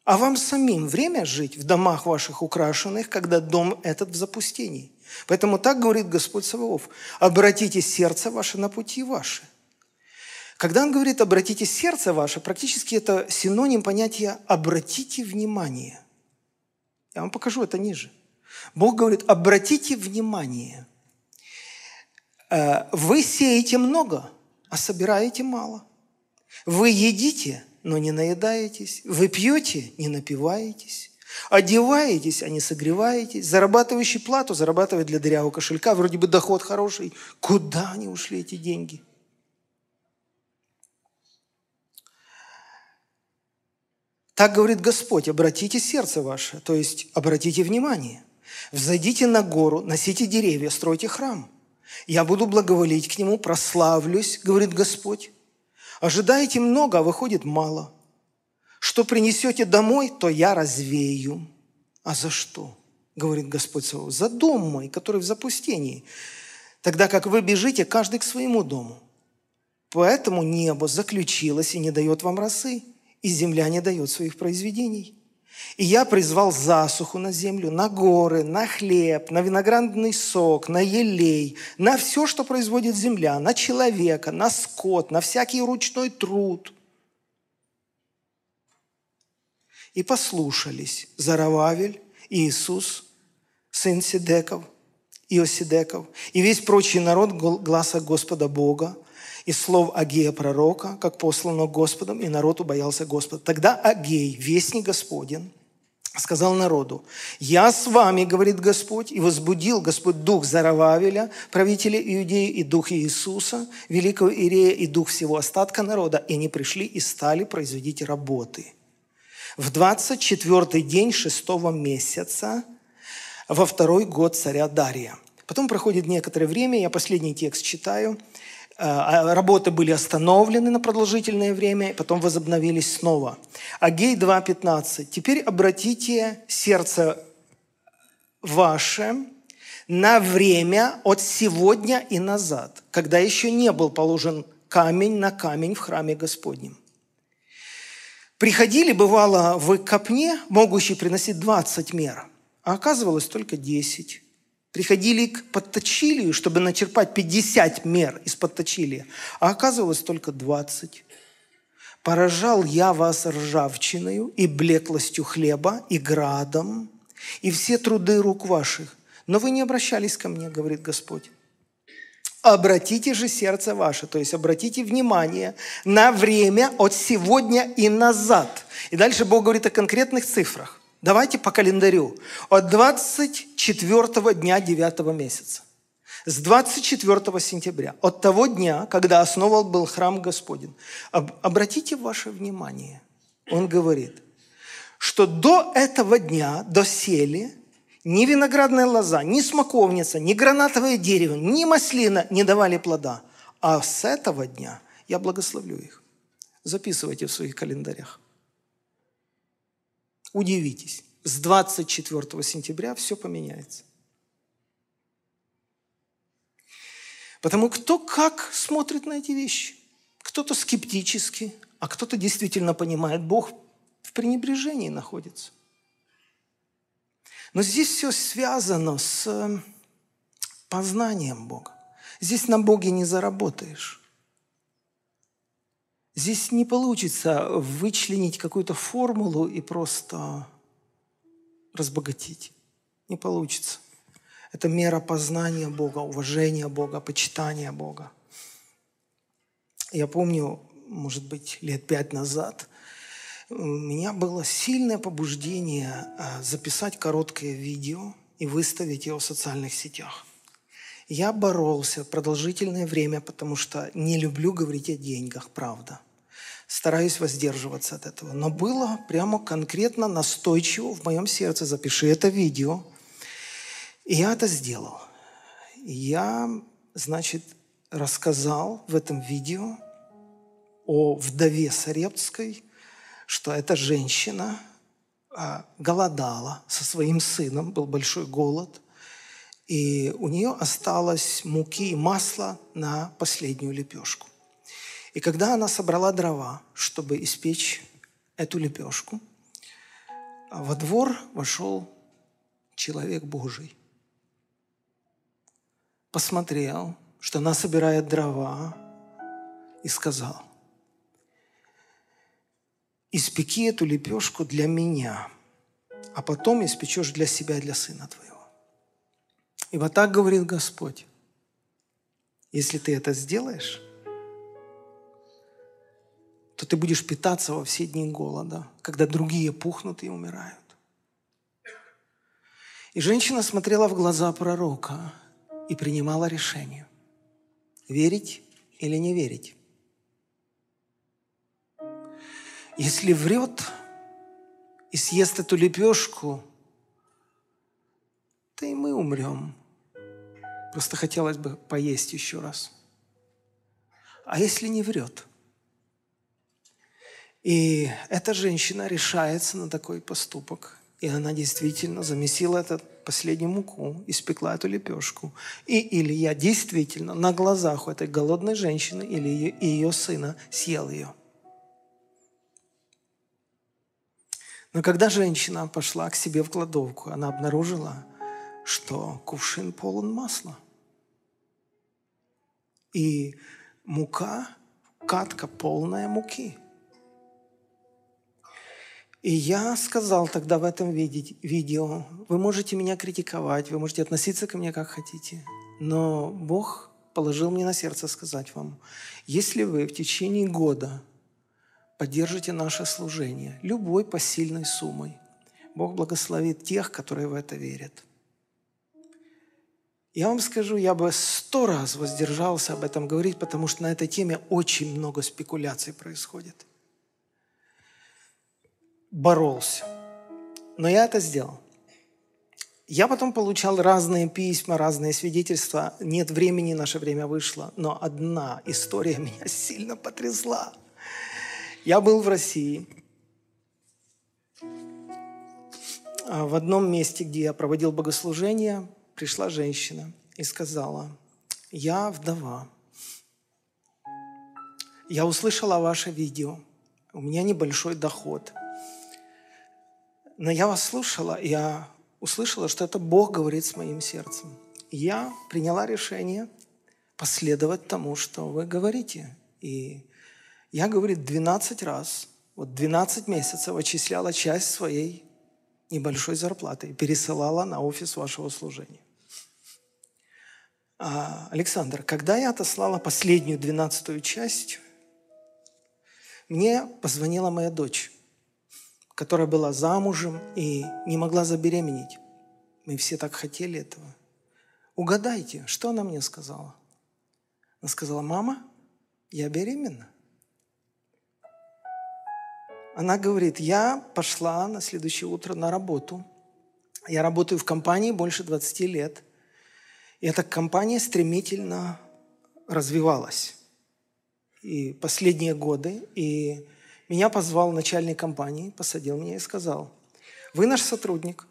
А вам самим время жить в домах ваших украшенных, когда дом этот в запустении. Поэтому так говорит Господь Саваоф. Обратите сердце ваше на пути ваши. Когда он говорит «обратите сердце ваше», практически это синоним понятия «обратите внимание». Я вам покажу это ниже. Бог говорит «обратите внимание». Э, вы сеете много, а собираете мало. Вы едите – но не наедаетесь. Вы пьете, не напиваетесь. Одеваетесь, а не согреваетесь. Зарабатывающий плату зарабатывает для дырявого кошелька. Вроде бы доход хороший. Куда они ушли, эти деньги? Так говорит Господь, обратите сердце ваше, то есть обратите внимание. Взойдите на гору, носите деревья, стройте храм. Я буду благоволить к нему, прославлюсь, говорит Господь. Ожидаете много, а выходит мало. Что принесете домой, то я развею. А за что? Говорит Господь Саваоф. За дом мой, который в запустении. Тогда как вы бежите, каждый к своему дому. Поэтому небо заключилось и не дает вам росы, и земля не дает своих произведений. И я призвал засуху на землю, на горы, на хлеб, на виноградный сок, на елей, на все, что производит земля, на человека, на скот, на всякий ручной труд. И послушались Зарававель, Иисус, сын Сидеков, Иосидеков, и весь прочий народ гласа Господа Бога, и слов Агея пророка, как послано Господом, и народ убоялся Господа. Тогда Агей, вестник Господен, сказал народу, «Я с вами, говорит Господь, и возбудил Господь дух Зарававеля, правителя Иудеи, и дух Иисуса, великого Иерея, и дух всего остатка народа, и они пришли и стали производить работы». В 24 день шестого месяца, во второй год царя Дария. Потом проходит некоторое время, я последний текст читаю – работы были остановлены на продолжительное время, потом возобновились снова. Агей 2.15. «Теперь обратите сердце ваше на время от сегодня и назад, когда еще не был положен камень на камень в храме Господнем. Приходили, бывало, в копне, могущий приносить 20 мер, а оказывалось только 10 приходили к подточилию, чтобы начерпать 50 мер из подточилия, а оказывалось только 20. «Поражал я вас ржавчиною и блеклостью хлеба, и градом, и все труды рук ваших, но вы не обращались ко мне, говорит Господь. Обратите же сердце ваше, то есть обратите внимание на время от сегодня и назад. И дальше Бог говорит о конкретных цифрах. Давайте по календарю. От 24 дня 9 месяца. С 24 сентября, от того дня, когда основан был храм Господень. Обратите ваше внимание, он говорит, что до этого дня, до сели, ни виноградная лоза, ни смоковница, ни гранатовое дерево, ни маслина не давали плода. А с этого дня я благословлю их. Записывайте в своих календарях. Удивитесь, с 24 сентября все поменяется. Потому кто как смотрит на эти вещи. Кто-то скептически, а кто-то действительно понимает, Бог в пренебрежении находится. Но здесь все связано с познанием Бога. Здесь на Боге не заработаешь. Здесь не получится вычленить какую-то формулу и просто разбогатеть. Не получится. Это мера познания Бога, уважения Бога, почитания Бога. Я помню, может быть, лет пять назад у меня было сильное побуждение а, записать короткое видео и выставить его в социальных сетях. Я боролся продолжительное время, потому что не люблю говорить о деньгах, правда стараюсь воздерживаться от этого. Но было прямо конкретно настойчиво в моем сердце, запиши это видео. И я это сделал. Я, значит, рассказал в этом видео о вдове Сарепской, что эта женщина а, голодала со своим сыном, был большой голод, и у нее осталось муки и масла на последнюю лепешку. И когда она собрала дрова, чтобы испечь эту лепешку, во двор вошел человек Божий. Посмотрел, что она собирает дрова, и сказал, испеки эту лепешку для меня, а потом испечешь для себя и для сына твоего. И вот так говорит Господь. Если ты это сделаешь, то ты будешь питаться во все дни голода, когда другие пухнут и умирают. И женщина смотрела в глаза пророка и принимала решение, верить или не верить. Если врет и съест эту лепешку, то и мы умрем. Просто хотелось бы поесть еще раз. А если не врет – и эта женщина решается на такой поступок. И она действительно замесила этот последнюю муку, испекла эту лепешку. И Илья действительно на глазах у этой голодной женщины или ее, и ее сына съел ее. Но когда женщина пошла к себе в кладовку, она обнаружила, что кувшин полон масла. И мука, катка полная муки – и я сказал тогда в этом видео, вы можете меня критиковать, вы можете относиться ко мне как хотите, но Бог положил мне на сердце сказать вам, если вы в течение года поддержите наше служение любой посильной суммой, Бог благословит тех, которые в это верят. Я вам скажу, я бы сто раз воздержался об этом говорить, потому что на этой теме очень много спекуляций происходит. Боролся. Но я это сделал. Я потом получал разные письма, разные свидетельства. Нет времени, наше время вышло. Но одна история <laughs> меня сильно потрясла. Я был в России. А в одном месте, где я проводил богослужение, пришла женщина и сказала, я вдова. Я услышала ваше видео. У меня небольшой доход. Но я вас слушала, я услышала, что это Бог говорит с моим сердцем. Я приняла решение последовать тому, что вы говорите. И я, говорит, 12 раз, вот 12 месяцев очисляла часть своей небольшой зарплаты и пересылала на офис вашего служения. А, Александр, когда я отослала последнюю двенадцатую часть, мне позвонила моя дочь которая была замужем и не могла забеременеть. Мы все так хотели этого. Угадайте, что она мне сказала? Она сказала, мама, я беременна. Она говорит, я пошла на следующее утро на работу. Я работаю в компании больше 20 лет. И эта компания стремительно развивалась. И последние годы, и меня позвал начальник компании, посадил меня и сказал, вы наш сотрудник,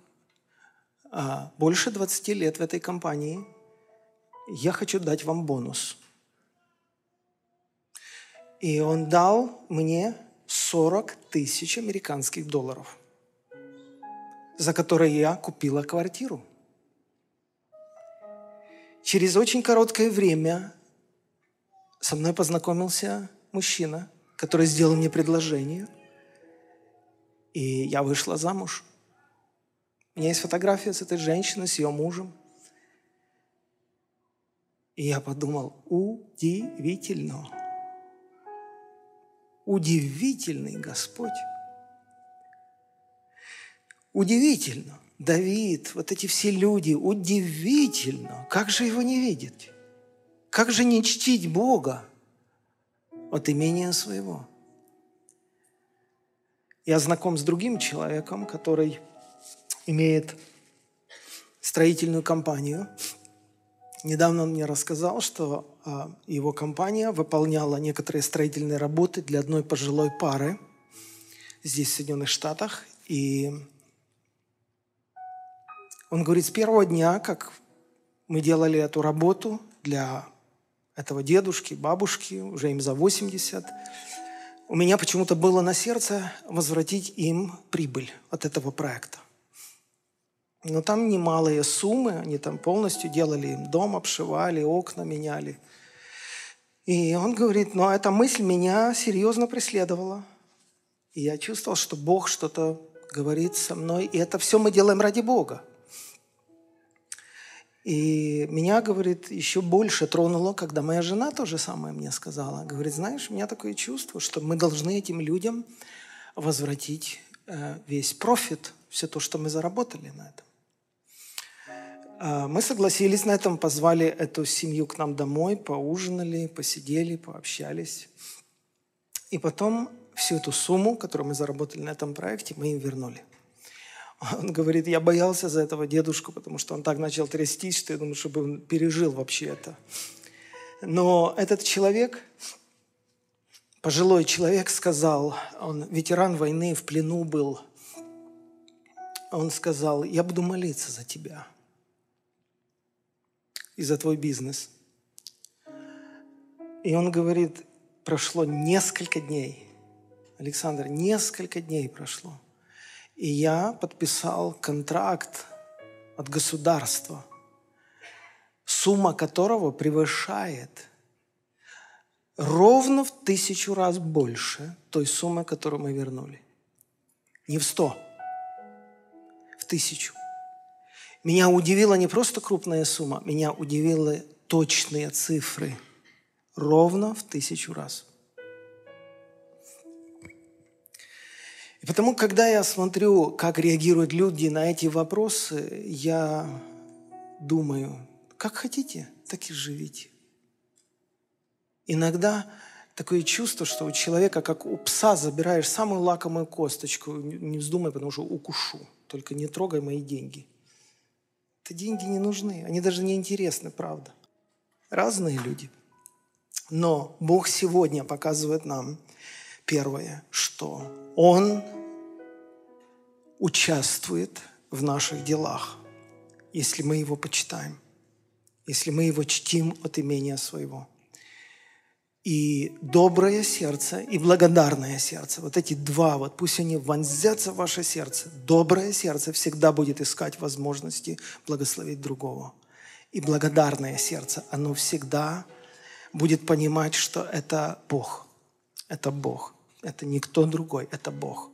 а, больше 20 лет в этой компании, я хочу дать вам бонус. И он дал мне 40 тысяч американских долларов, за которые я купила квартиру. Через очень короткое время со мной познакомился мужчина, который сделал мне предложение, и я вышла замуж. У меня есть фотография с этой женщиной, с ее мужем. И я подумал, удивительно. Удивительный Господь. Удивительно. Давид, вот эти все люди, удивительно. Как же его не видеть? Как же не чтить Бога? От имения своего. Я знаком с другим человеком, который имеет строительную компанию. Недавно он мне рассказал, что а, его компания выполняла некоторые строительные работы для одной пожилой пары здесь, в Соединенных Штатах. И он говорит, с первого дня, как мы делали эту работу для этого дедушки, бабушки, уже им за 80, у меня почему-то было на сердце возвратить им прибыль от этого проекта. Но там немалые суммы, они там полностью делали им дом, обшивали, окна меняли. И он говорит, но эта мысль меня серьезно преследовала. И я чувствовал, что Бог что-то говорит со мной, и это все мы делаем ради Бога. И меня, говорит, еще больше тронуло, когда моя жена то же самое мне сказала. Говорит, знаешь, у меня такое чувство, что мы должны этим людям возвратить э, весь профит, все то, что мы заработали на этом. Э, мы согласились на этом, позвали эту семью к нам домой, поужинали, посидели, пообщались. И потом всю эту сумму, которую мы заработали на этом проекте, мы им вернули – он говорит, я боялся за этого дедушку, потому что он так начал трястись, что я думаю, чтобы он пережил вообще это. Но этот человек, пожилой человек сказал, он ветеран войны, в плену был, он сказал, я буду молиться за тебя и за твой бизнес. И он говорит, прошло несколько дней. Александр, несколько дней прошло. И я подписал контракт от государства, сумма которого превышает ровно в тысячу раз больше той суммы, которую мы вернули. Не в сто, в тысячу. Меня удивила не просто крупная сумма, меня удивили точные цифры. Ровно в тысячу раз. И потому, когда я смотрю, как реагируют люди на эти вопросы, я думаю, как хотите, так и живите. Иногда такое чувство, что у человека, как у пса, забираешь самую лакомую косточку. Не вздумай, потому что укушу. Только не трогай мои деньги. Это деньги не нужны. Они даже не интересны, правда. Разные люди. Но Бог сегодня показывает нам, первое, что Он участвует в наших делах, если мы Его почитаем, если мы Его чтим от имения своего – и доброе сердце, и благодарное сердце. Вот эти два, вот пусть они вонзятся в ваше сердце. Доброе сердце всегда будет искать возможности благословить другого. И благодарное сердце, оно всегда будет понимать, что это Бог. Это Бог. Это никто другой, это Бог.